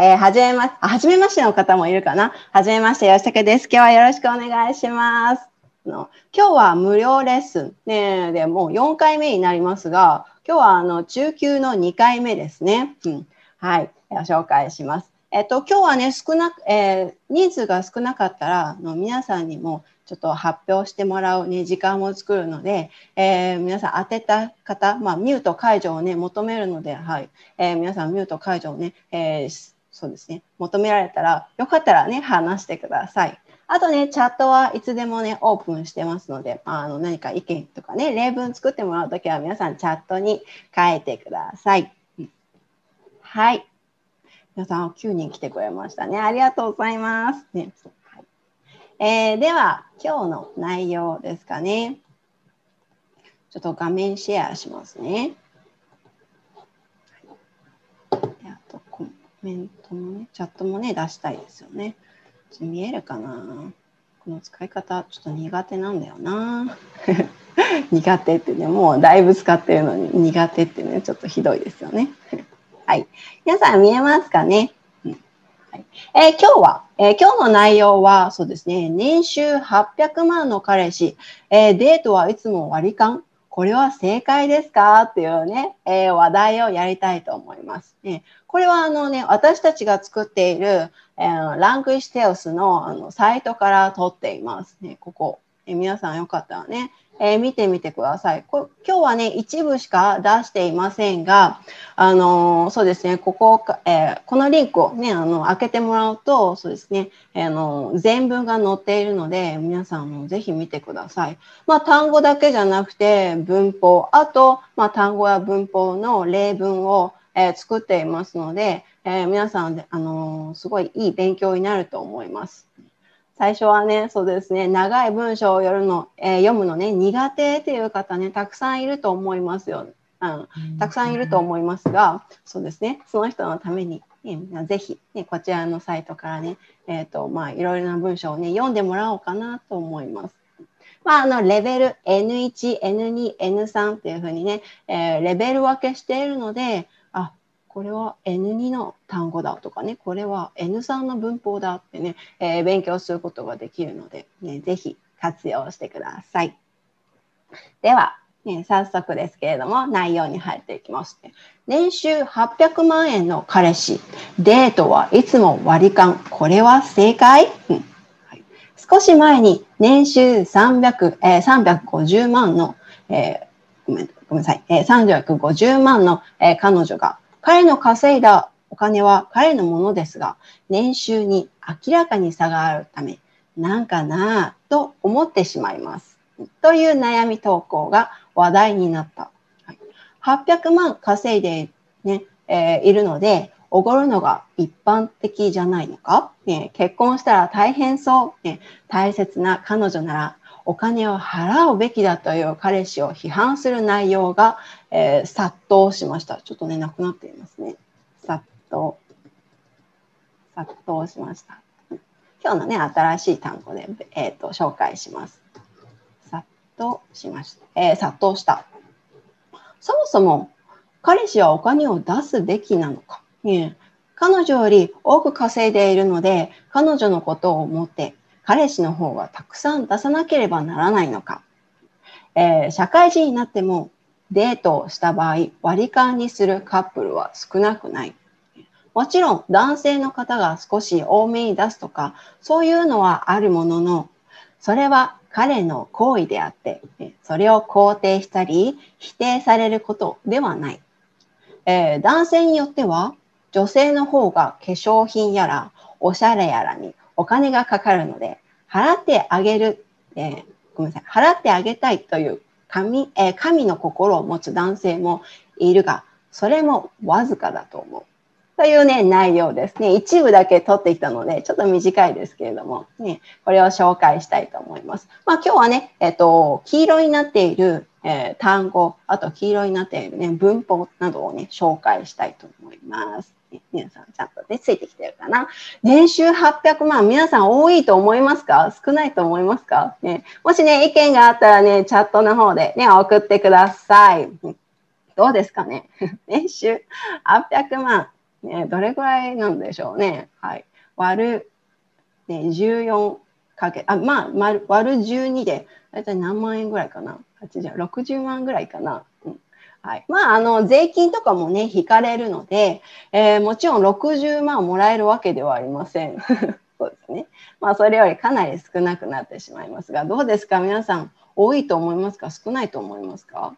えー、はじめま、はじめましての方もいるかな？はじめまして、吉武です。今日はよろしくお願いします。の今日は無料レッスン、ね、でもう4回目になりますが、今日はあの中級の2回目ですね。うん、はい、ご紹介します。えっと、今日はね、少なく、えー、人数が少なかったら、の皆さんにもちょっと発表してもらう、ね、時間を作るので、えー、皆さん当てた方、まあ、ミュート解除をね、求めるので、はい、えー、皆さんミュート解除をね、えー、そうですね、求められたら、よかったらね、話してください。あとね、チャットはいつでもね、オープンしてますので、あの何か意見とかね、例文作ってもらうときは皆さんチャットに書いてください。はい。皆さん、9人来てくれましたね。ありがとうございます。ねはいえー、では、今日の内容ですかね。ちょっと画面シェアしますね。あとコメントもね、チャットもね、出したいですよね。見えるかな？この使い方、ちょっと苦手なんだよな。苦手ってね、もうだいぶ使ってるのに苦手ってね、ちょっとひどいですよね。はい。皆さん見えますかね、うんはいえー、今日は、えー、今日の内容は、そうですね、年収800万の彼氏、えー、デートはいつも割り勘これは正解ですか？っていうね、え話題をやりたいと思います。ね、これはあのね、私たちが作っている、えランクイステオスのあのサイトから撮っています。ね、ここ。え皆さんよかったらね、えー、見てみてください。こ今日はね、一部しか出していませんが、あのー、そうですね、ここ、えー、このリンクをね、あの、開けてもらうと、そうですね、あの全文が載っているので、皆さんもぜひ見てください。まあ、単語だけじゃなくて、文法、あと、まあ、単語や文法の例文を、え作っていますので、え皆さん、あのすごいいい勉強になると思います。最初はね、そうですね、長い文章を読むの、えー、読むのね、苦手っていう方ね、たくさんいると思いますよ。うん、たくさんいると思いますが、そうですね、その人のために、ね、ぜひ、ね、こちらのサイトからね、えっ、ー、と、まあ、いろいろな文章をね、読んでもらおうかなと思います。まあ、あの、レベル N1、N2、N3 っていうふうにね、えー、レベル分けしているので、これは N2 の単語だとかね、これは N3 の文法だってね、えー、勉強することができるので、ね、ぜひ活用してください。では、ね、早速ですけれども、内容に入っていきます、年収800万円の彼氏、デートはいつも割り勘。これは正解、少し前に年収300、えー、350万の、えー、ごめんごめんなさい、えー、350万の、えー、彼女が彼の稼いだお金は彼のものですが、年収に明らかに差があるため、なんかなぁと思ってしまいます。という悩み投稿が話題になった。800万稼いで、ねえー、いるので、おごるのが一般的じゃないのか、ね、結婚したら大変そう、ね、大切な彼女ならお金を払うべきだという彼氏を批判する内容が、えー、殺到しました。ちょっとね、なくなっていますね。殺到。殺到しました。今日のね、新しい単語で、えーと、紹介します。殺到しました。えー、殺到した。そもそも、彼氏はお金を出すべきなのか。彼女より多く稼いでいるので、彼女のことを思って彼氏の方がたくさん出さなければならないのか、えー、社会人になってもデートをした場合割り勘にするカップルは少なくない。もちろん男性の方が少し多めに出すとかそういうのはあるもののそれは彼の行為であってそれを肯定したり否定されることではない、えー、男性によっては女性の方が化粧品やらおしゃれやらにお金がかかるので、払ってあげる、えー、ごめんなさい、払ってあげたいという神,、えー、神の心を持つ男性もいるが、それもわずかだと思う。というね、内容ですね。一部だけ取ってきたので、ちょっと短いですけれども、ね、これを紹介したいと思います。まあ今日はね、えっ、と、黄色になっている、えー、単語、あと黄色になっているね、文法などをね、紹介したいと思います。皆さんちゃんとね、ついてきてるかな？年収800万、皆さん多いと思いますか？少ないと思いますか、ね、もしね、意見があったらね、チャットの方でね、送ってください。どうですかね？年収800万。ね、どれぐらいなんでしょうね？はい。割る、ね、14かけ、あ、まあ、割る割る12で、だいたい何万円ぐらいかな？80、60万ぐらいかな？はい。まあ、あの、税金とかもね、引かれるので、えー、もちろん60万もらえるわけではありません。そうですね。まあ、それよりかなり少なくなってしまいますが、どうですか？皆さん、多いと思いますか？少ないと思いますか？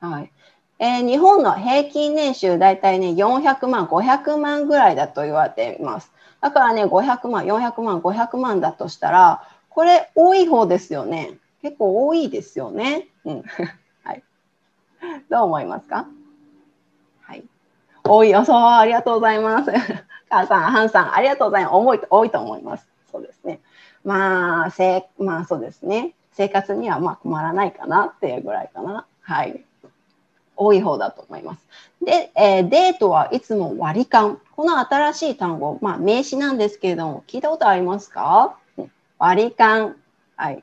はい。えー、日本の平均年収大体ね、400万、500万ぐらいだと言われています。だからね、500万、400万、500万だとしたら、これ多い方ですよね。結構多いですよね。うん。どう思いますか？はい。多いよ、そう、ありがとうございます。母さん、ハンさん、ありがとうございます。重い多いと思います。そうですね。まあ、せまあそうですね。生活にはまあ困らないかなっていうぐらいかな。はい。多い方だと思います。で、えー、デートはいつも割り勘。この新しい単語、まあ名詞なんですけれども、聞いたことありますか？割り勘。はい。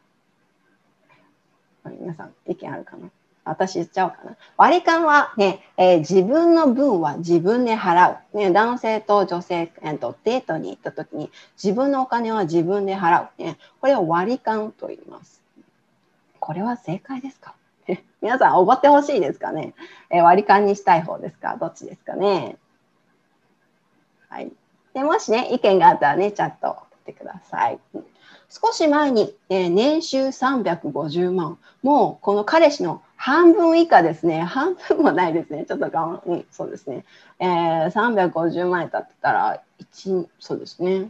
皆さん、意見あるかな？私言っちゃおうかな。割り勘はね、えー、自分の分は自分で払う。ね、男性と女性、えーと、デートに行った時に自分のお金は自分で払う。ね、これを割り勘と言います。これは正解ですか？皆さん、おごってほしいですかね、えー、割り勘にしたい方ですか？どっちですかね？はい。でもしね、意見があったらね、チャット送ってください。少し前に、えー、年収350万。もうこの彼氏の半分以下ですね。半分もないですね。ちょっと我慢、うん、そうですね。えー、350万円経ったら、1、そうですね。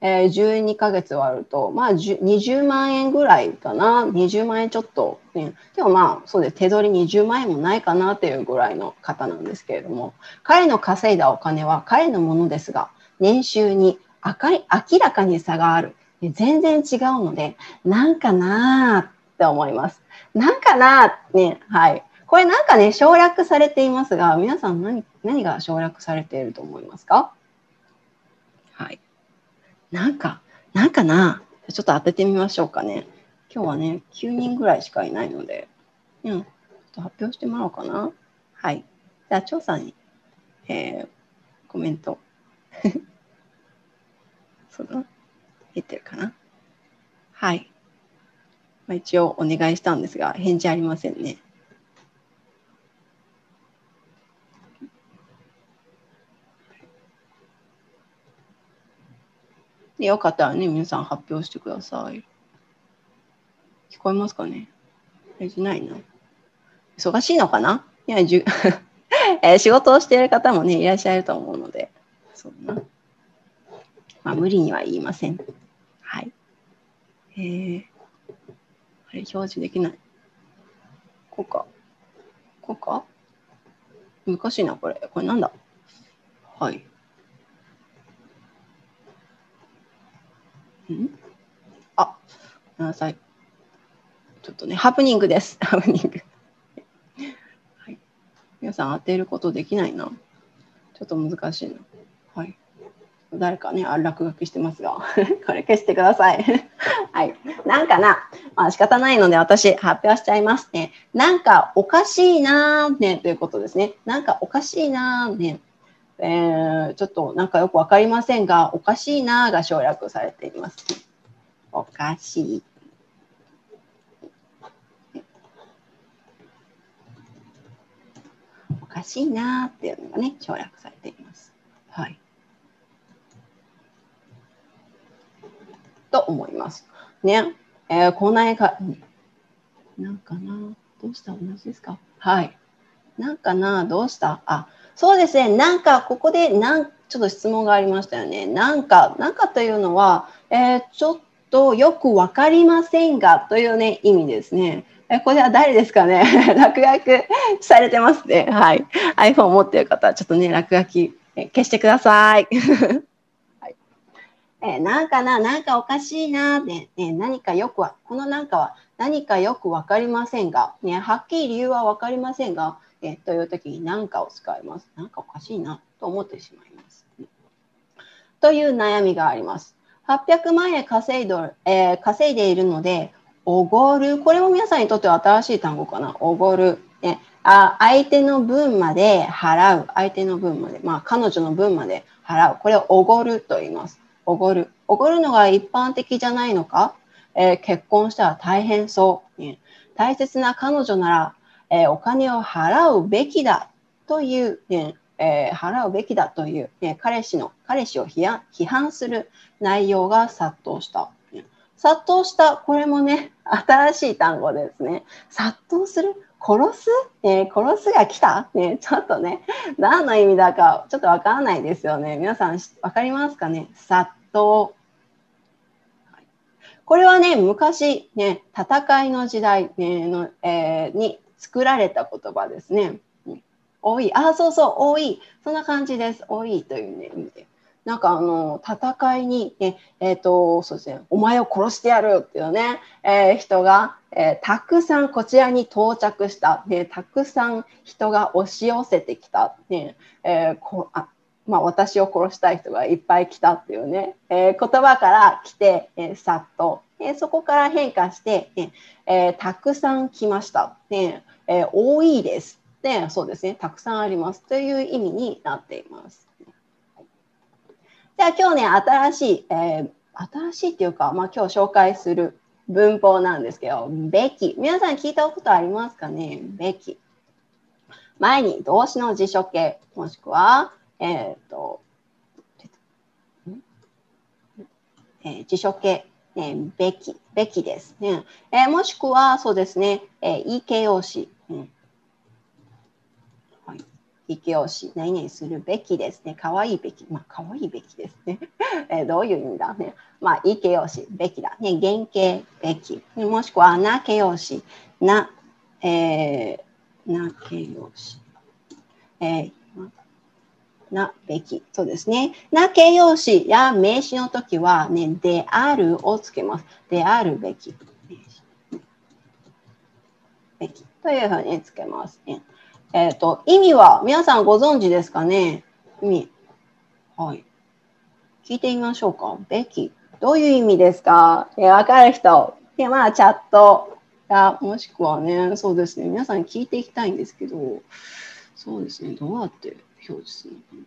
えー、12ヶ月割ると、まあ、20万円ぐらいかな。20万円ちょっと、ね。でもまあ、そうです。手取り20万円もないかなっていうぐらいの方なんですけれども、彼の稼いだお金は彼のものですが、年収に明らかに差がある。全然違うので、なんかなーって思います。なんかなね、はい。これなんかね、省略されていますが、皆さん何何が省略されていると思いますか？はい。なんか、なんかなちょっと当ててみましょうかね。今日はね、9人ぐらいしかいないので、うん、ちょっと発表してもらおうかな。はい。じゃあ、調査に、えー、コメント。そうだ。出てるかな？はい。まあ、一応お願いしたんですが、返事ありませんね。でよかったらね、皆さん発表してください。聞こえますかね？返事ないな。忙しいのかな？いや、じゅ えー、仕事をしている方もね、いらっしゃると思うので、そうな。まあ、無理には言いません。はい。えーあれ、表示できない。こうか。こうか？難しいな、これ。これなんだ？はい。ん？あ、ごめんなさい。ちょっとね、ハプニングです。ハプニング。はい。皆さん当てることできないな。ちょっと難しいな。はい。誰かね、あ落書きしてますが、これ消してください。はい。なんかな、まあ仕方ないので私発表しちゃいますね。なんかおかしいなーね、ということですね。なんかおかしいなーね。えー、ちょっとなんかよくわかりませんが、おかしいなーが省略されています。おかしい。おかしいなーっていうのがね、省略されています。はい。と思います。ね。えー、こな絵か、なんかな？どうした？同じですか？はい。なんかな？どうした？あ、そうですね。なんか、ここで、なん、ちょっと質問がありましたよね。なんか、なんかというのは、えー、ちょっとよくわかりませんがというね、意味ですね。えこれは誰ですかね？落書きされてますね。はい。iPhone 持ってる方、ちょっとね、落書き消してください。え、なんかな、なんかおかしいな、ね、ね、何かよくは、このなんかは何かよくわかりませんが、ね、はっきり理由はわかりませんが、え、という時に何かを使います。なんかおかしいなと思ってしまいます。という悩みがあります。800万円稼いど、えー、稼いでいるので、おごる。これも皆さんにとっては新しい単語かな。おごる。ねあ相手の分まで払う。相手の分まで。まあ、彼女の分まで払う。これをおごると言います。おごる。おごるのが一般的じゃないのか、えー、結婚したら大変そう。ね、大切な彼女なら、えー、お金を払うべきだという、ねえー、払うべきだという、ね、彼氏の彼氏を批判する内容が殺到した。殺到した、これもね、新しい単語ですね。殺到する？殺す、えー、殺すが来た、ね、ちょっとね、何の意味だかちょっとわからないですよね。皆さんわかりますかね？殺到。これはね、昔、ね、戦いの時代、ねのえー、に作られた言葉ですね。多い。あ、そうそう、多い。そんな感じです。多いという、ね、意味で。なんかあの戦いに、ねえーとそうですね、お前を殺してやるっていうね、えー、人が、えー、たくさんこちらに到着した、ね、たくさん人が押し寄せてきた、ねえー、こあまあ、私を殺したい人がいっぱい来たっていうね、え言葉から来て、えさっと、えそこから変化して、ねえたくさん来ました、ねえ多いです、ね、そうですね。たくさんありますという意味になっています。じゃあ今日ね、新しい、え、新しいっていうか、まあ今日紹介する文法なんですけど、べき。皆さん聞いたことありますかね？べき。前に動詞の辞書形、もしくは、えっ、ー、と、えー、辞書形、えー、べき、べきですね。えー、もしくは、そうですね、えー、言い形容詞。うん形容詞、何々するべきですね。可愛いいべき。まあ、可愛いいべきですね。えどういう意味だね。まあ、いい形容詞、べきだ。ね、原型、べき。もしくは、な形容詞、な、えー、な形容詞。えー、なべき。そうですね。な形容詞や名詞の時は、ね、であるをつけます。であるべき。べき。というふうにつけますね。えっ、ー、と、意味は皆さんご存知ですかね？意味。はい。聞いてみましょうか。べき。どういう意味ですか？えわかる人。で、まあ、チャットや、もしくはね、そうですね。皆さん聞いていきたいんですけど、そうですね。どうやって表示するのかな。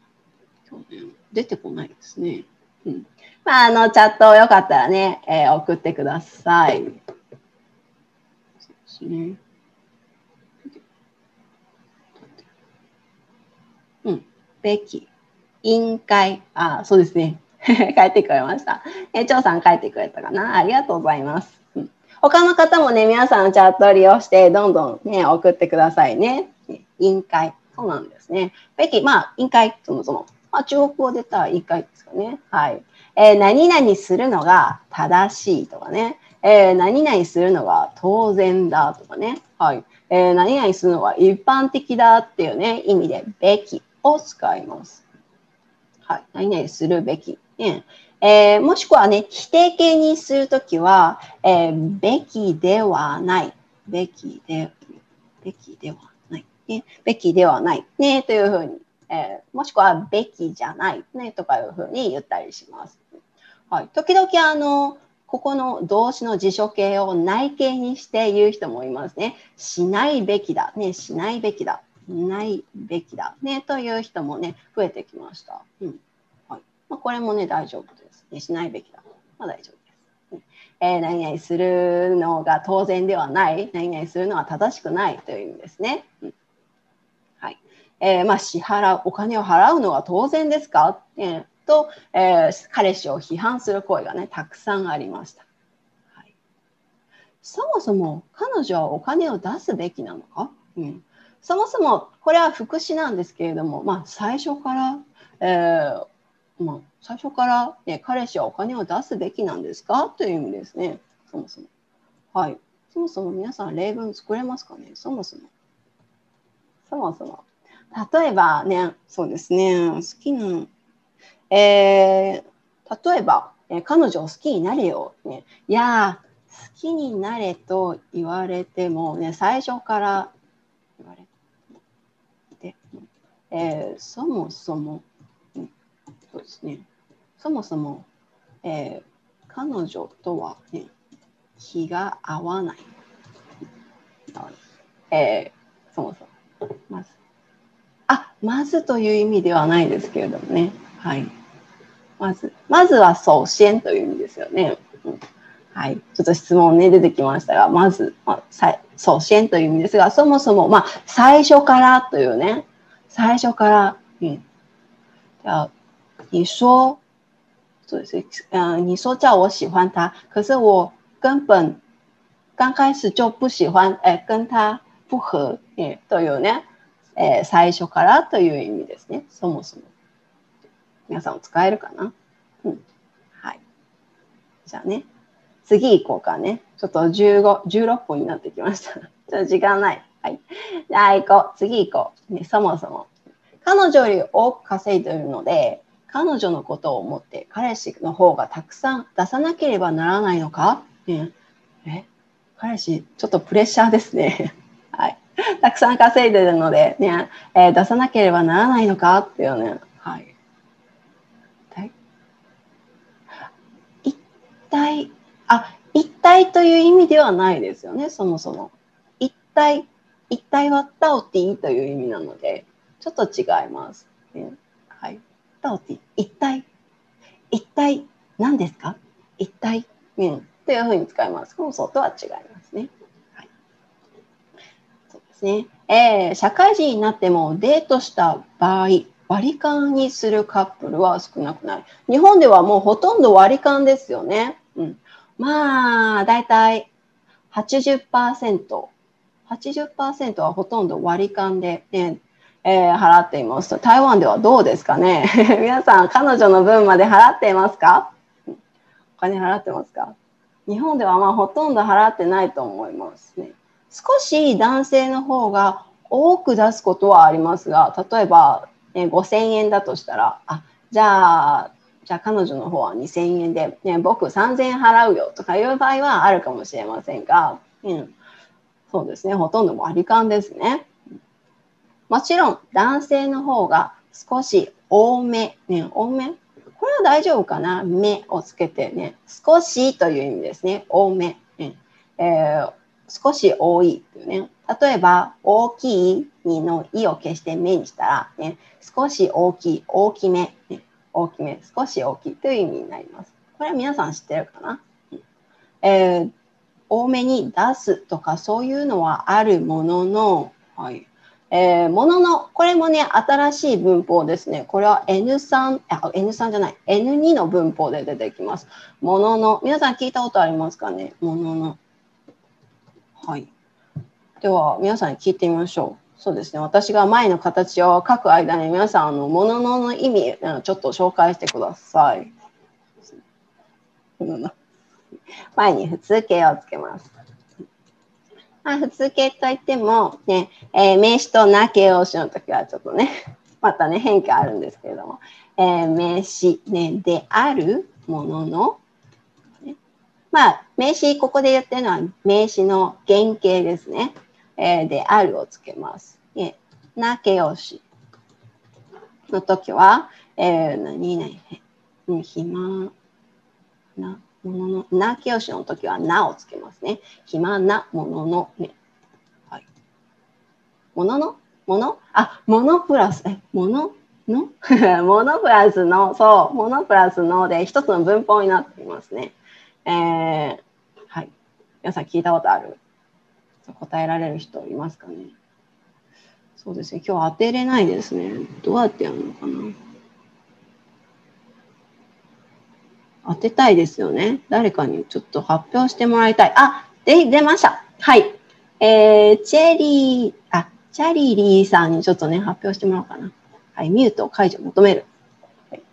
今日ね、出てこないですね。うん。まあ、あの、チャットよかったらね、えー、送ってください。そうですね。べき、委員会、あ、そうですね。帰ってくれました。え、張さん帰ってくれたかなありがとうございます。うん、他の方もね、皆さんチャットを利用して、どんどんね、送ってくださいね。委員会。そうなんですね。べき、まあ、委員会、そもそも。まあ、中国語でたら委員会ですかね。はい。えー、何々するのが正しいとかね。えー、何々するのが当然だとかね。はい。えー、何々するのが一般的だっていうね、意味で、べき。を使います。はい。何々するべき。ねえー、もしくはね、否定形にするときは、えー、べきではない。べきで、べきではない。ね、べきではない。ね、というふうに、えー、もしくはべきじゃない。ね、とかいうふうに言ったりします。はい。時々、あの、ここの動詞の辞書形を内形にして言う人もいますね。しないべきだ。ね、しないべきだ。ないべきだねという人もね増えてきました。うんはいまあ、これもね大丈夫です、ね。しないべきだ。まあ、大丈夫です。えー、何々するのが当然ではない、何々するのは正しくないという意味ですね。うんえー、まあ、支払う、お金を払うのは当然ですか、えー、と、えー、彼氏を批判する声がね、たくさんありました。はい、そもそも彼女はお金を出すべきなのか、うんそもそもこれは副詞なんですけれども、まあ、最初から、えーまあ、最初から、ね、彼氏はお金を出すべきなんですか？という意味ですね、そもそも。はい。そもそも皆さん例文作れますかね？そもそも。そもそも。例えばね、そうですね、好きな、えー、例えば、え彼女を好きになれよ。ね、いや好きになれと言われても、ね、最初から言われえー、そもそも、うん、そうですね、そもそも、えー、彼女とは、ね、気が合わない。えー、そもそも。まずまずという意味ではないですけれどもね。はい。まず、まずは首先という意味ですよね。うんはい。ちょっと質問ね、出てきましたが、まず、まあ、首先という意味ですが、そもそも、まあ、最初からというね、最初から、うん。じゃあ、你说、そうです。嗯，你说叫我喜欢他，可是我根本刚开始就不喜欢，え、跟他不合、えというね、えー、最初からという意味ですね。そもそも。皆さん使えるかな？うん。はい。じゃあね。次行こうかね。ちょっと15、16分になってきました。ちょっと時間ない。はい。じゃあ行こう。次行こう。ね、そもそも。彼女より多く稼いでいるので、彼女のことを思って彼氏の方がたくさん出さなければならないのか、ね、え？彼氏、ちょっとプレッシャーですね。はい。たくさん稼いでるので、ね、えー、出さなければならないのか？っていうね。はい。一体あ、一体という意味ではないですよね、そもそも。一体、一体はタオティという意味なので、ちょっと違います。ね、はい。タオティ、一体、一体何ですか？一体、うん、というふうに使います。このそうとは違いますね。ですね。えー、社会人になってもデートした場合、割り勘にするカップルは少なくない。日本ではもうほとんど割り勘ですよね。うん。まあ、だいたい80%、80%はほとんど割り勘で、ねえー、払っていますと、台湾ではどうですかね 皆さん、彼女の分まで払っていますか？お金払ってますか？日本ではまあほとんど払ってないと思いますね。少し男性の方が多く出すことはありますが、例えば、ね、5000円だとしたら、あ、じゃあじゃあ彼女の方は2000円で、ね、僕3000円払うよとかいう場合はあるかもしれませんが、うん、そうですね、ほとんど割り勘ですね。もちろん男性の方が少し多め、ね、多め？これは大丈夫かな？目をつけてね、少しという意味ですね、多め。ねえー、少し多いというね。例えば、大きいの「い」を消して目にしたら、ね、少し大きい、大きめ、ね、大きめ、少し大きいという意味になります。これは皆さん知ってるかな、えー、多めに出すとかそういうのはあるものの、はいえー、ものの、これもね、新しい文法ですね。これは N3、あ、N3 じゃない、N2 の文法で出てきます。ものの、皆さん聞いたことありますかね？ものの。はい。では、皆さんに聞いてみましょう。そうですね。私が前の形を書く間に皆さん、あの、もののの意味、ちょっと紹介してください。前に普通形をつけます。まあ、普通形といっても、ね、えー、名詞とな形容詞の時はちょっとね、またね、変化あるんですけれども、えー、名詞、ね、であるものの、まあ、名詞、ここで言ってるのは名詞の原型ですね。えー、であるをつけます。えな形容詞の時は、えー、何々、暇なものの、な形容詞の時はなをつけますね。暇なものの、ね。はい。ものの？もの？あ、ものプラス、え、ものの？ものプラスの、そう、ものプラスので一つの文法になっていますね。えー、はい。皆さん聞いたことある？答えられる人いますかね？そうですね。今日当てれないですね。どうやってやるのかな？当てたいですよね。誰かにちょっと発表してもらいたい。あ、で、出ました。はい。えー、チェリー、あ、チャリリーさんにちょっとね、発表してもらおうかな。はい、ミュート解除求める。はい、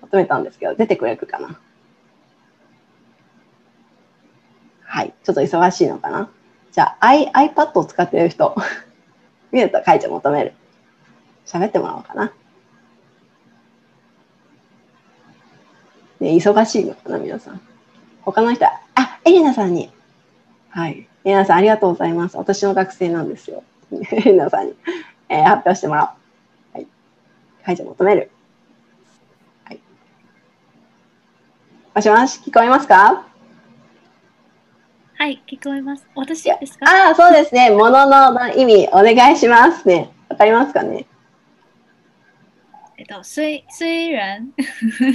求めたんですけど、出てくれるかな？はい、ちょっと忙しいのかな？じゃあ、I、iPad を使っている人、ミュート解除求める。喋ってもらおうかな。ね、忙しいのかな、皆さん。他の人は、あ、エリナさんに。はい。エリナさん、ありがとうございます。私の学生なんですよ。エリナさんに、えー、発表してもらおう。はい。解除求める。はい。もしもし、聞こえますか？はい、聞こえます。私ですか？ああ、そうですね。ものの意味、お願いしますね。わかりますかね？えっと、虽虽然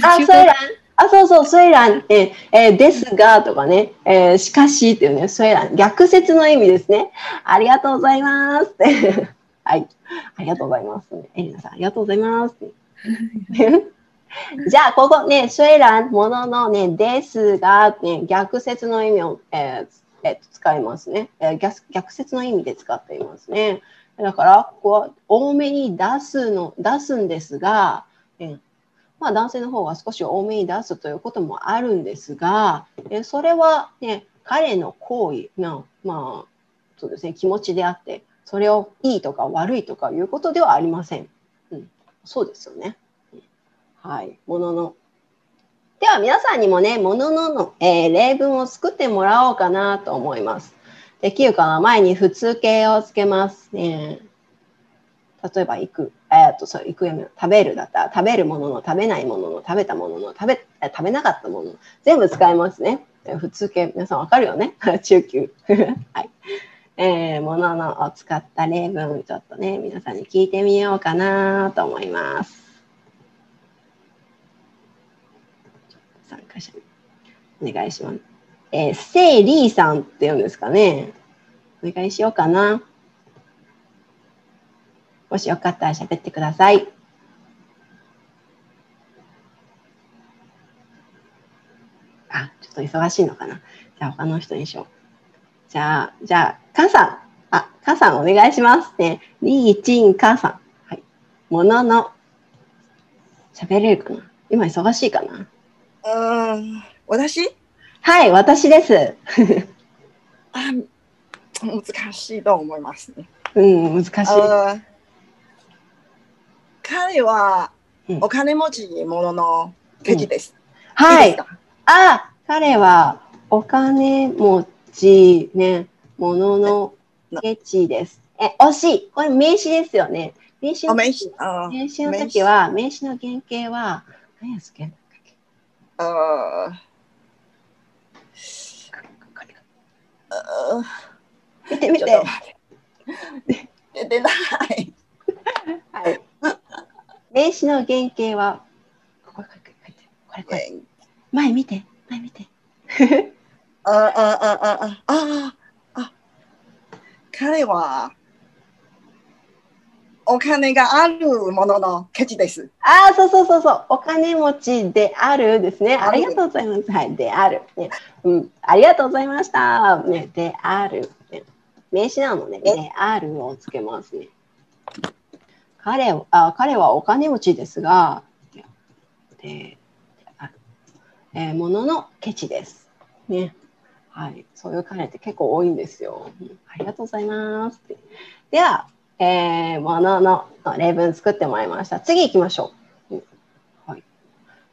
あ、虽然。あ、そうそう、虽然、ええーですがとかね、えーしかしっていうね、虽然、逆説の意味ですね。ありがとうございますって。はい。ありがとうございます、ね。エリナさん、ありがとうございます。じゃあ、ここね、虽然、もののね、ですが、ね、逆説の意味を、えーえー使いますね、え逆。逆説の意味で使っていますね。だから、ここは多めに出すの、出すんですが、えまあ、男性の方が少し多めに出すということもあるんですが、えそれは、ね、彼の行為の、まあ、そうですね、気持ちであって、それをいいとか悪いとかいうことではありません。うん、そうですよね。はい、ものの。では皆さんにもね、もののの、えー例文を作ってもらおうかなと思います。できるかな前に普通形をつけますね。例えば、行く。えっと、そう、行くやめ食べるだったら、食べるものの、食べないものの、食べたものの、食べ、食べなかったものの、全部使えますね。普通形、皆さんわかるよね？中級。はい。えー、もののを使った例文、ちょっとね、皆さんに聞いてみようかなと思います。参加者お願いします。えー、セイリーさんって言うんですかね。お願いしようかな。もしよかったら喋ってください。あ、ちょっと忙しいのかな。じゃあ他の人にしよう。じゃあ、じゃあ、カさん。あ、カさんお願いしますね。リーチンカさん。はい。ものの。喋れるかな今忙しいかなうーん、私？はい、私です。あ難しいと思いますね。うん、難しい。彼はうんお金持ち者のケチです。はいいです。か？あ、彼はお金持ちね、もののケチです。え、惜しい。これ名詞ですよね。名詞のあ名詞の時は、名詞の原型は、何やつけ？ああ見て見て。出てない。はい。名詞の原型は、これこれこれこれ。前見て、前見て。あああああああ彼はお金があるもののケチです。ああ、そうそうそうそう。お金持ちであるですね。ありがとうございます。はい。である。ね。うん。ありがとうございました。ね。である。ね、名詞なので、え？であるをつけますね。彼はあ彼はお金持ちですが、で、えー、もののケチです。ね。はい。そういう彼って結構多いんですよ。うんありがとうございます。では、えー、ものの例文作ってもらいました。次行きましょう。はい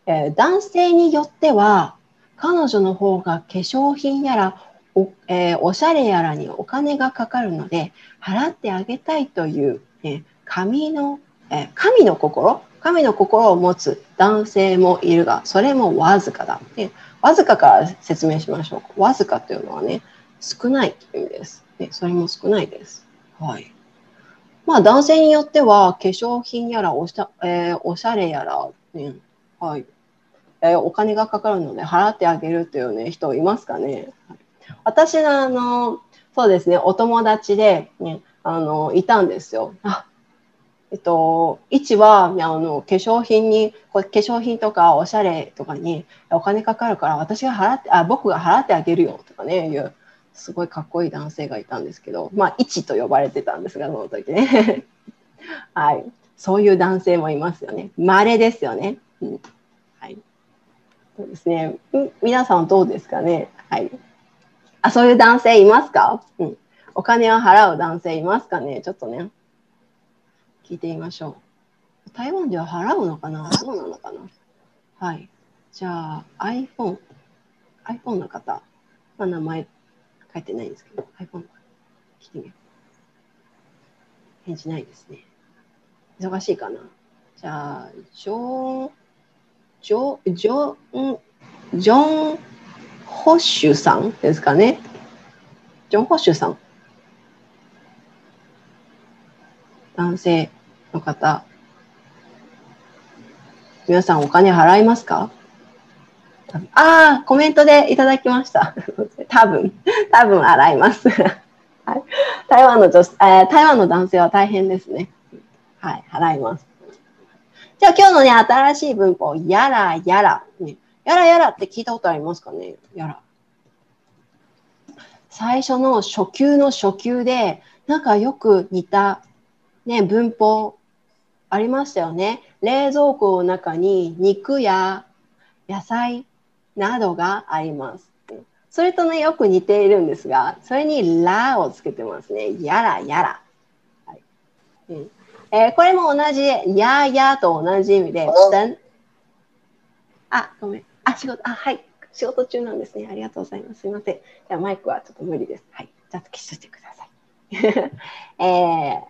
えー男性によっては、彼女の方が化粧品やらお,、えーおしゃれやらにお金がかかるので、払ってあげたいという、ね、神の、えー神の心？神の心を持つ男性もいるが、それもわずかだ。ね、わずかから説明しましょう。わずかというのはね、少ないという意味です。ね、それも少ないです。はい。まあ男性によっては化粧品やらおしゃ,、えーおしゃれやら、ねはいえーお金がかかるので払ってあげるという、ね、人いますかね。私のあのそうですねお友達で、ね、あのいたんですよ。あえっと、一はあの化粧品にこ化粧品とかおしゃれとかにお金かかるから私が払ってあ僕が払ってあげるよとかねいうすごいかっこいい男性がいたんですけど、まあ、一と呼ばれてたんですが、その時ね。はい。そういう男性もいますよね。稀ですよね。うん、はい。そうですね。ん皆さんどうですかね。はい。あ、そういう男性いますか？うん。お金を払う男性いますかね？ちょっとね。聞いてみましょう。台湾では払うのかな？どうなのかな？はい。じゃあ、iPhone。iPhone の方。まあ、名前書いてないんですけど、iPhone 聞いてみよう。返事ないですね。忙しいかな？じゃあ、ジョン、ジョ、ジョン、ジョン・ホッシュさんですかね？ジョン・ホッシュさん。男性の方。皆さんお金払いますか？ああ、コメントでいただきました。多分、多分洗います。はい、台湾の女、えー、台湾の男性は大変ですね。はい、払います。じゃあ今日のね、新しい文法、やらやら。ね、やらやらって聞いたことありますかね？やら。最初の初級の初級で、なんかよく似た、ね、文法ありましたよね。冷蔵庫の中に肉や野菜などがあります。それとね、よく似ているんですが、それにラをつけてますね。やらやら。はいうんえー、これも同じ、ややと同じ意味で、あ、ごめん。あ、仕事、あ、はい。仕事中なんですね。ありがとうございます。すいません。じゃあマイクはちょっと無理です。はい。じゃあ消してください。え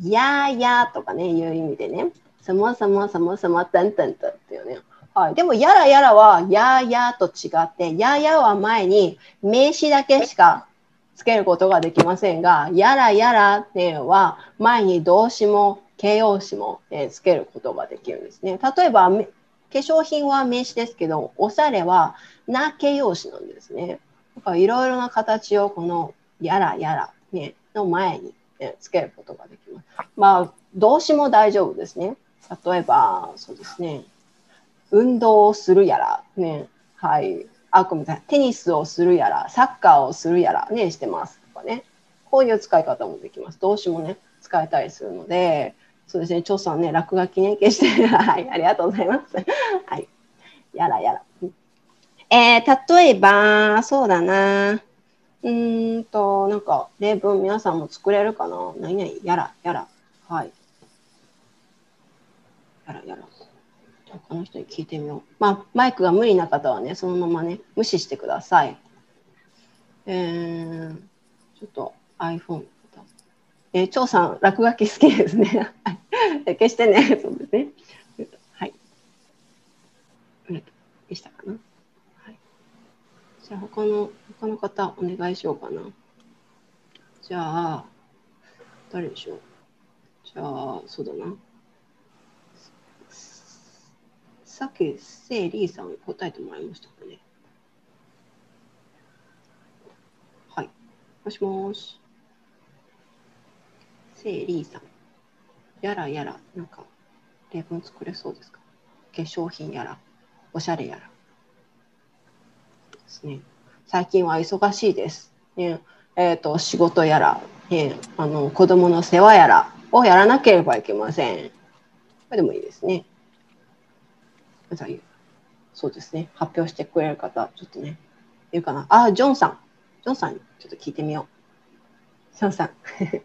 ー、ややとかね、いう意味でね、そもそもそもそも、たんたんたっていうね。はい、でも、やらやらは、ややと違って、ややは前に名詞だけしかつけることができませんが、やらやらっていうのは、前に動詞も形容詞も、えつけることができるんですね。例えば、化粧品は名詞ですけど、おしゃれはな形容詞なんですね。いろいろな形をこのやらやら、ね、の前に、ね、つけることができます。まあ、動詞も大丈夫ですね。例えば、そうですね。運動をするやら、ね。はい。あ、ごめんなさい。テニスをするやら、サッカーをするやら、ね、してます。とかね。こういう使い方もできます。動詞もね、使えたりするので、そうですね、張さんね、落書きね、消して、はい、ありがとうございます。はい。やらやら。えー、例えば、そうだな。うんと、なんか、例文皆さんも作れるかな？何々、やら、やら。はい。やら、やら。他の人に聞いてみよう。まあ、マイクが無理な方はね、そのままね、無視してください。えー、ちょっと iPhone。えー、張さん、落書き好きですね。消してね。そうですね。はい。でしたかな。はい。じゃあ、他の、他の方、お願いしようかな。じゃあ、誰でしょう。じゃあ、そうだな。さっき、せいりーさん答えてもらいましたかね。はい。もしもし。せいりーさん。やらやら、なんか、例文作れそうですか？化粧品やら、おしゃれやら。ですね。最近は忙しいです。ね、えっ、ー、と、仕事やら、ね、あの、子供の世話やらをやらなければいけません。これでもいいですね。そうですね。発表してくれる方、ちょっとね、いるかな。あ、ジョンさん。ジョンさんにちょっと聞いてみよう。ジョンさん。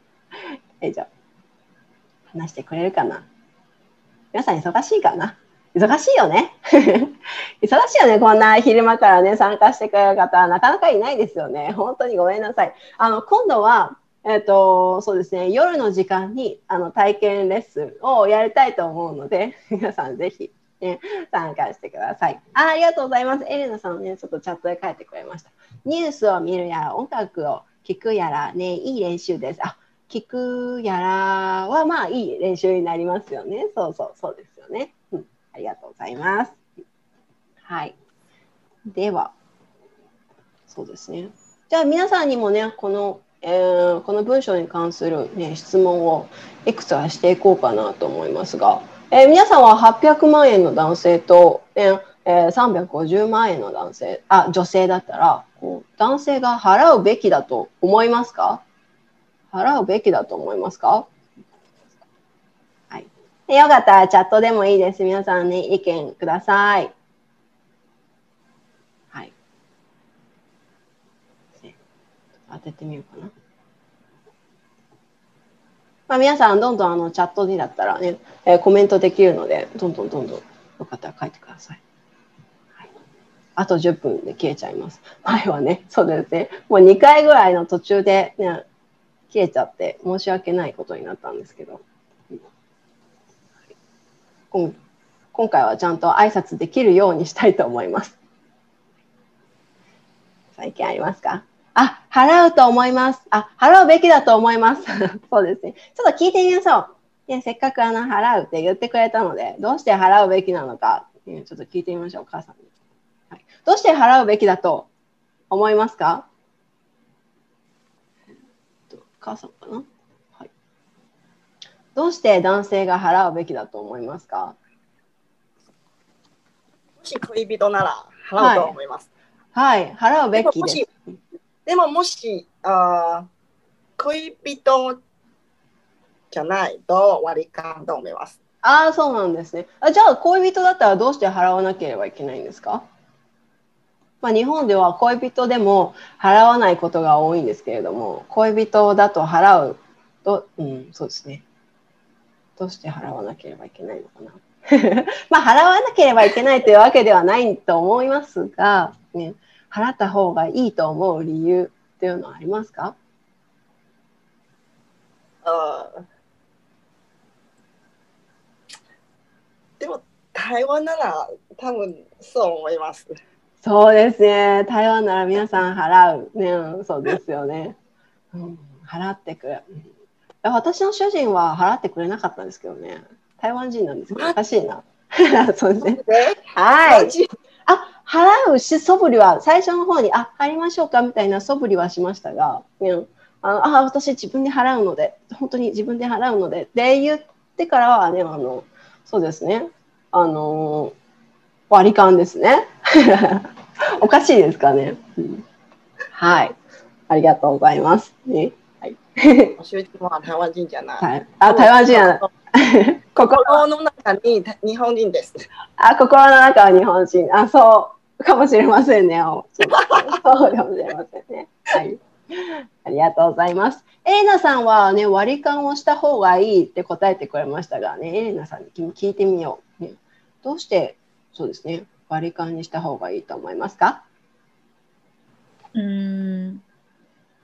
え、じゃ、話してくれるかな。皆さん忙しいかな？忙しいよね。忙しいよね。こんな昼間からね、参加してくれる方、なかなかいないですよね。本当にごめんなさい。あの、今度は、えっ、ー、と、そうですね、夜の時間にあの体験レッスンをやりたいと思うので、皆さんぜひね、参加してくださいあ。ありがとうございます。エレナさんね、ちょっとチャットで書いてくれました。ニュースを見るやら、音楽を聴くやら、ね、いい練習です。あ、聞くやらは、まあ、いい練習になりますよね。そうそう、そうですよね。うん、ありがとうございます。はい。では、そうですね。じゃあ、皆さんにもね、この、えー、この文章に関する、ね、質問をいくつかしていこうかなと思いますが、えー、皆さんは800万円の男性と、えー、350万円の男性あ女性だったらこう男性が払うべきだと思いますか？払うべきだと思いますか？はい。よかったらチャットでもいいです。皆さんね、意見ください。はい。当ててみようかな。まあ、皆さんどんどんあのチャットにだったらね、えー、コメントできるので、どんどんどんどんよかったら書いてください。はい、あと10分で消えちゃいます。前はね、そうですね、もう2回ぐらいの途中で、ね、消えちゃって申し訳ないことになったんですけど、今今回はちゃんと挨拶できるようにしたいと思います。最近ありますか？あ、払うと思います。あ、払うべきだと思います。そうですね。ちょっと聞いてみましょう。でせっかくあの払うって言ってくれたので、どうして払うべきなのか、えちょっと聞いてみましょう、母さんに。はい、どうして払うべきだと思いますか？母さんかな、はい、どうして男性が払うべきだと思いますか？もし恋人なら払うと思います。はい、はい、払うべきです。でももし、あ恋人じゃないと割り勘と思います。ああ、そうなんですね。あじゃあ、恋人だったらどうして払わなければいけないんですか？まあ、日本では恋人でも払わないことが多いんですけれども、恋人だと払うと、うん、そうですね。どうして払わなければいけないのかな？まあ、払わなければいけないというわけではないと思いますが、ね、払った方がいいと思う理由っていうのはありますか？あでも台湾なら多分そう思います。そうですね。台湾なら皆さん払う。ね、そうですよね。うん、払ってくれ。私の主人は払ってくれなかったんですけどね。台湾人なんですけど、おかしいな。そうですね。はい。あ、払うし、素振りは、最初の方に、あ、入りましょうかみたいな素振りはしましたが、ね、あのあ、私自分で払うので、本当に自分で払うので、って言ってからはね、あの、そうですね。あの割り勘ですね。おかしいですかね、うん。はい。ありがとうございます。ね。はい。主人は台湾人じゃない。はい、あ、台湾人じゃない。心の中に日本人です。あ、心の中は日本人。あ、そうかもしれませんね。そうかもしれませんね。はい。ありがとうございます。エレナさんはね、割り勘をした方がいいって答えてくれましたがね、エレナさんに聞いてみよう。ね、どうしてそうですね、割り勘にした方がいいと思いますか？うん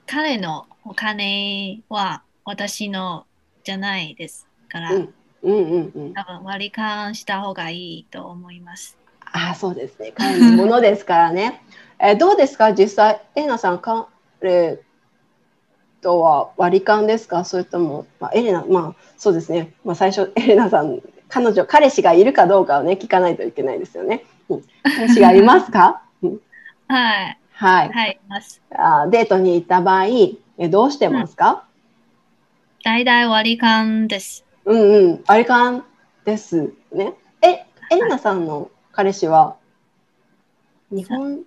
彼のお金は私のじゃないですから、うんうんうんうん、多分割り勘した方がいいと思います。あそうですね、彼のものですからね。えどうですか、実際、エレナさん、彼とは割り勘ですか？それとも、まあ、エレナ、まあそうですね、まあ、最初、エレナさん、彼女、彼氏がいるかどうかをね、聞かないといけないですよね。うん、彼氏がいますか？はい。はい。はい、あデートに行った場合、えどうしてますか、大体割り勘です。うんうん、割り勘ですね。え、エレナさんの彼氏は日本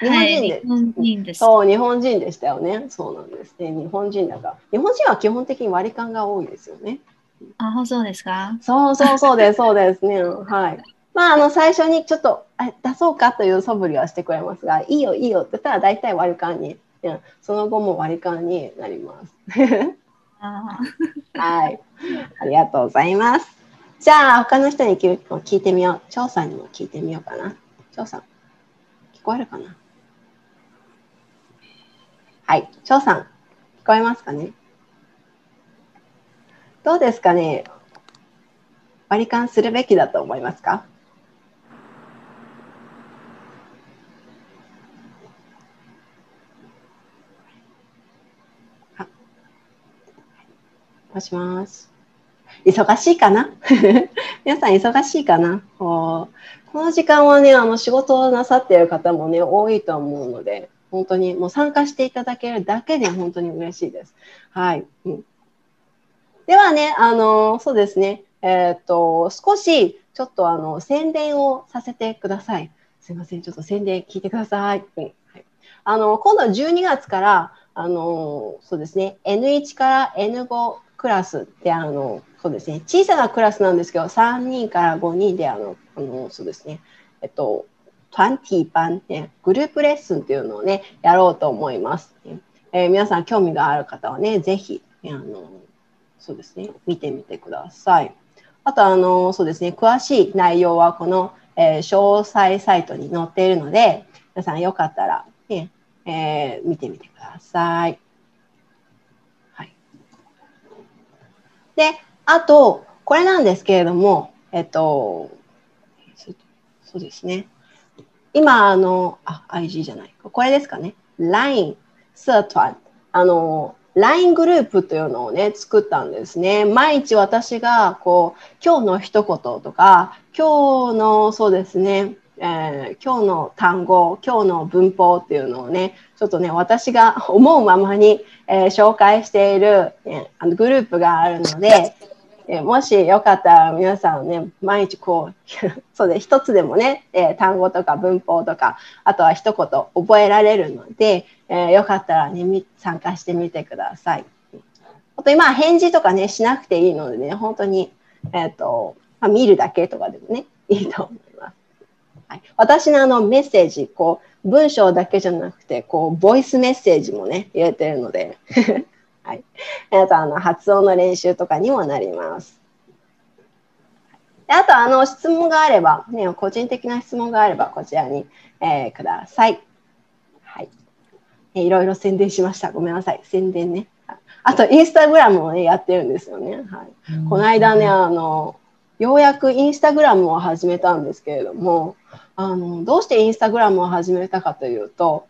日本人で、はい、日本人です。そう、日本人でしたよね。そうなんですね。日本人だから。日本人は基本的に割り勘が多いですよね。あ、そうですか？そうそうそうです、そうですね。はい。まあ、あの、最初にちょっと出そうかという素振りはしてくれますが、いいよ、いいよって言ったら大体割り勘に、その後も割り勘になります。はい。ありがとうございます。じゃあ、他の人に聞いてみよう。張さんにも聞いてみようかな。張さん、聞こえるかな？はい、翔さん、聞こえますかね？どうですかね？割り勘するべきだと思いますか？もしもし。忙しいかな？皆さん忙しいかな？この時間はね、あの仕事をなさっている方もね、多いと思うので、本当にもう参加していただけるだけで本当に嬉しいです。はい。うん、ではね、あの、そうですね、えっ、と、少しちょっとあの宣伝をさせてください。すいません、ちょっと宣伝聞いてください。うん。はい、あの今度12月から、あのそうですね、N1 から N5 クラスで、あのそうですね、小さなクラスなんですけど、3人から5人で、あの、あのそうですね、えっと、20版ね、グループレッスンっていうのをね、やろうと思います。えー、皆さん興味がある方はね、ぜひ、あの、そうですね、見てみてください。あと、あの、そうですね、詳しい内容はこの、えー、詳細サイトに載っているので、皆さんよかったら、ね、えー、見てみてくださ。い。で、あと、これなんですけれども、えっと、そうですね。今、あの、あ、IG じゃない。これですかね。LINE 社团。あの、LINE グループというのをね、作ったんですね。毎日私が、こう、今日の一言とか、今日の、そうですね、えー、今日の単語、今日の文法っていうのをね、ちょっとね、私が思うままに、えー、紹介している、ね、あのグループがあるので、えー、もしよかったら皆さんね、毎日こう、そうで、一つでもね、えー、単語とか文法とか、あとは一言覚えられるので、えー、よかったらね、参加してみてください。あと今、返事とかね、しなくていいのでね、本当に、えっ、と、まあ、見るだけとかでもね、いいと思います。はい、私のあのメッセージ、こう、文章だけじゃなくて、こう、ボイスメッセージもね、入れてるので、はい。あと、あの、発音の練習とかにもなります。あと、あの、質問があれば、ね、個人的な質問があれば、こちらに、えー、ください。はい。いろいろ宣伝しました。ごめんなさい。宣伝ね。あと、インスタグラムもね、やってるんですよね。はい。この間ね、あの、ようやくインスタグラムを始めたんですけれども、あの、どうしてインスタグラムを始めたかというと、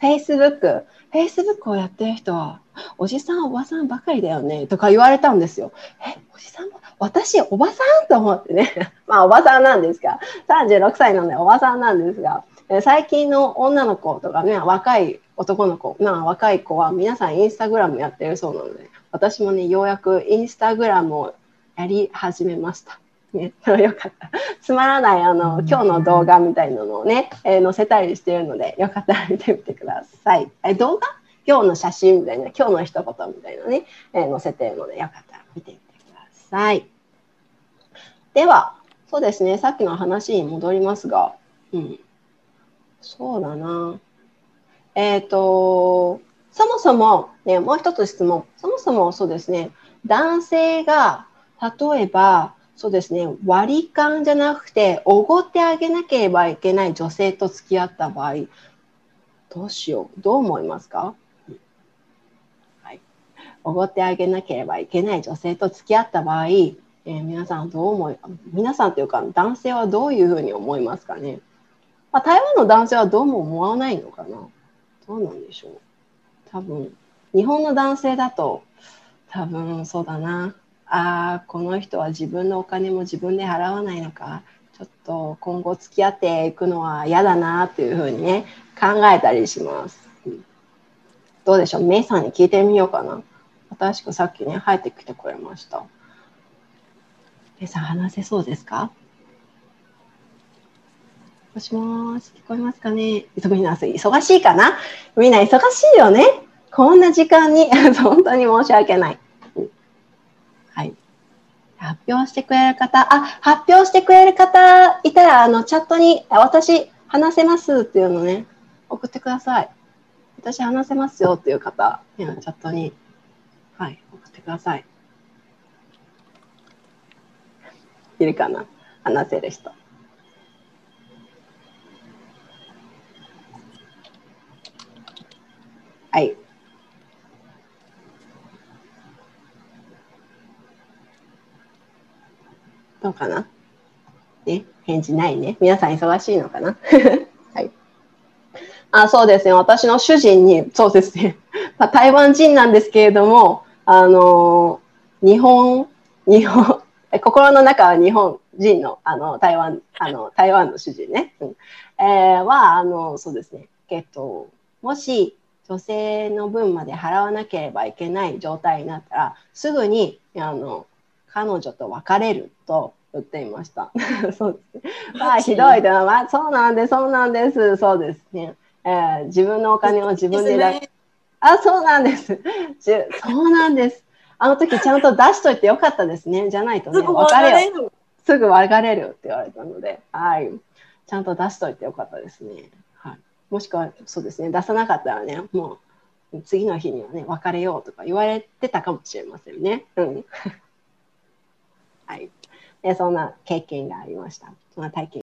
Facebook、Facebook をやってる人は、おじさん、おばさんばかりだよね、とか言われたんですよ。え、おじさん、私、おばさん？と思ってね。まあ、おばさんなんですが、36歳なのでおばさんなんですが、最近の女の子とかね、若い男の子、まあ、若い子は皆さんインスタグラムやってるそうなので、私もね、ようやくインスタグラムをやり始めました。ね、よかった。つまらないあの今日の動画みたいなのをね、えー、載せたりしてるので、よかったら見てみてください。え動画？今日の写真みたいな、今日の一言みたいなね、えー、載せてるので、よかったら見てみてください。では、そうですね、さっきの話に戻りますが、うん、そうだな。えっ、ー、と、そもそも、ね、もう一つ質問。そもそもそうですね、男性が例えば、そうですね、割り勘じゃなくて、おごってあげなければいけない女性と付き合った場合、どうしよう、どう思いますか？おごってあげなければいけない女性と付き合った場合、えー、皆さんどう思い、皆さんというか男性はどういうふうに思いますかね？まあ、台湾の男性はどうも思わないのかな？どうなんでしょう？多分、日本の男性だと、多分そうだな。ああ、この人は自分のお金も自分で払わないのか。ちょっと今後付き合っていくのは嫌だなっていうふうにね、考えたりします。どうでしょう？メイさんに聞いてみようかな。新しくさっきね、入ってきてくれました。メイさん話せそうですか？もしもし、聞こえますかね？忙しいかな？みんな忙しいよね？こんな時間に 本当に申し訳な。い。発表してくれる方、あ、発表してくれる方いたら、あの、チャットに、私、話せますっていうのね、送ってください。私、話せますよっていう方、チャットに、はい、送ってください。いるかな？話せる人。はい。かな？ね、返事ないね。皆さん忙しいのかな？はい。あ、そうですね。私の主人に、そうですね。まあ、台湾人なんですけれども、あの日本、日本、心の中は日本人の、あの、台湾、あの、台湾の主人ね。うん、えー、は、あの、そうですね。えっと、もし、女性の分まで払わなければいけない状態になったらすぐにあの彼女と別れると言っていました。そうですね。まあひどいで、まあ、そうなんです、そうなんです、そうですね。えー、自分のお金を自分で出、ね、あ、そうなんです。じそうなんです。あの時ちゃんと出しといてよかったですね。じゃないとね、別れよ。すぐ別れるって言われたので、はい。ちゃんと出しといてよかったですね。もしくはそうですね出さなかったらねもう次の日にはね別れようとか言われてたかもしれませんね。うん はい、でそんな経験がありました。そんな体験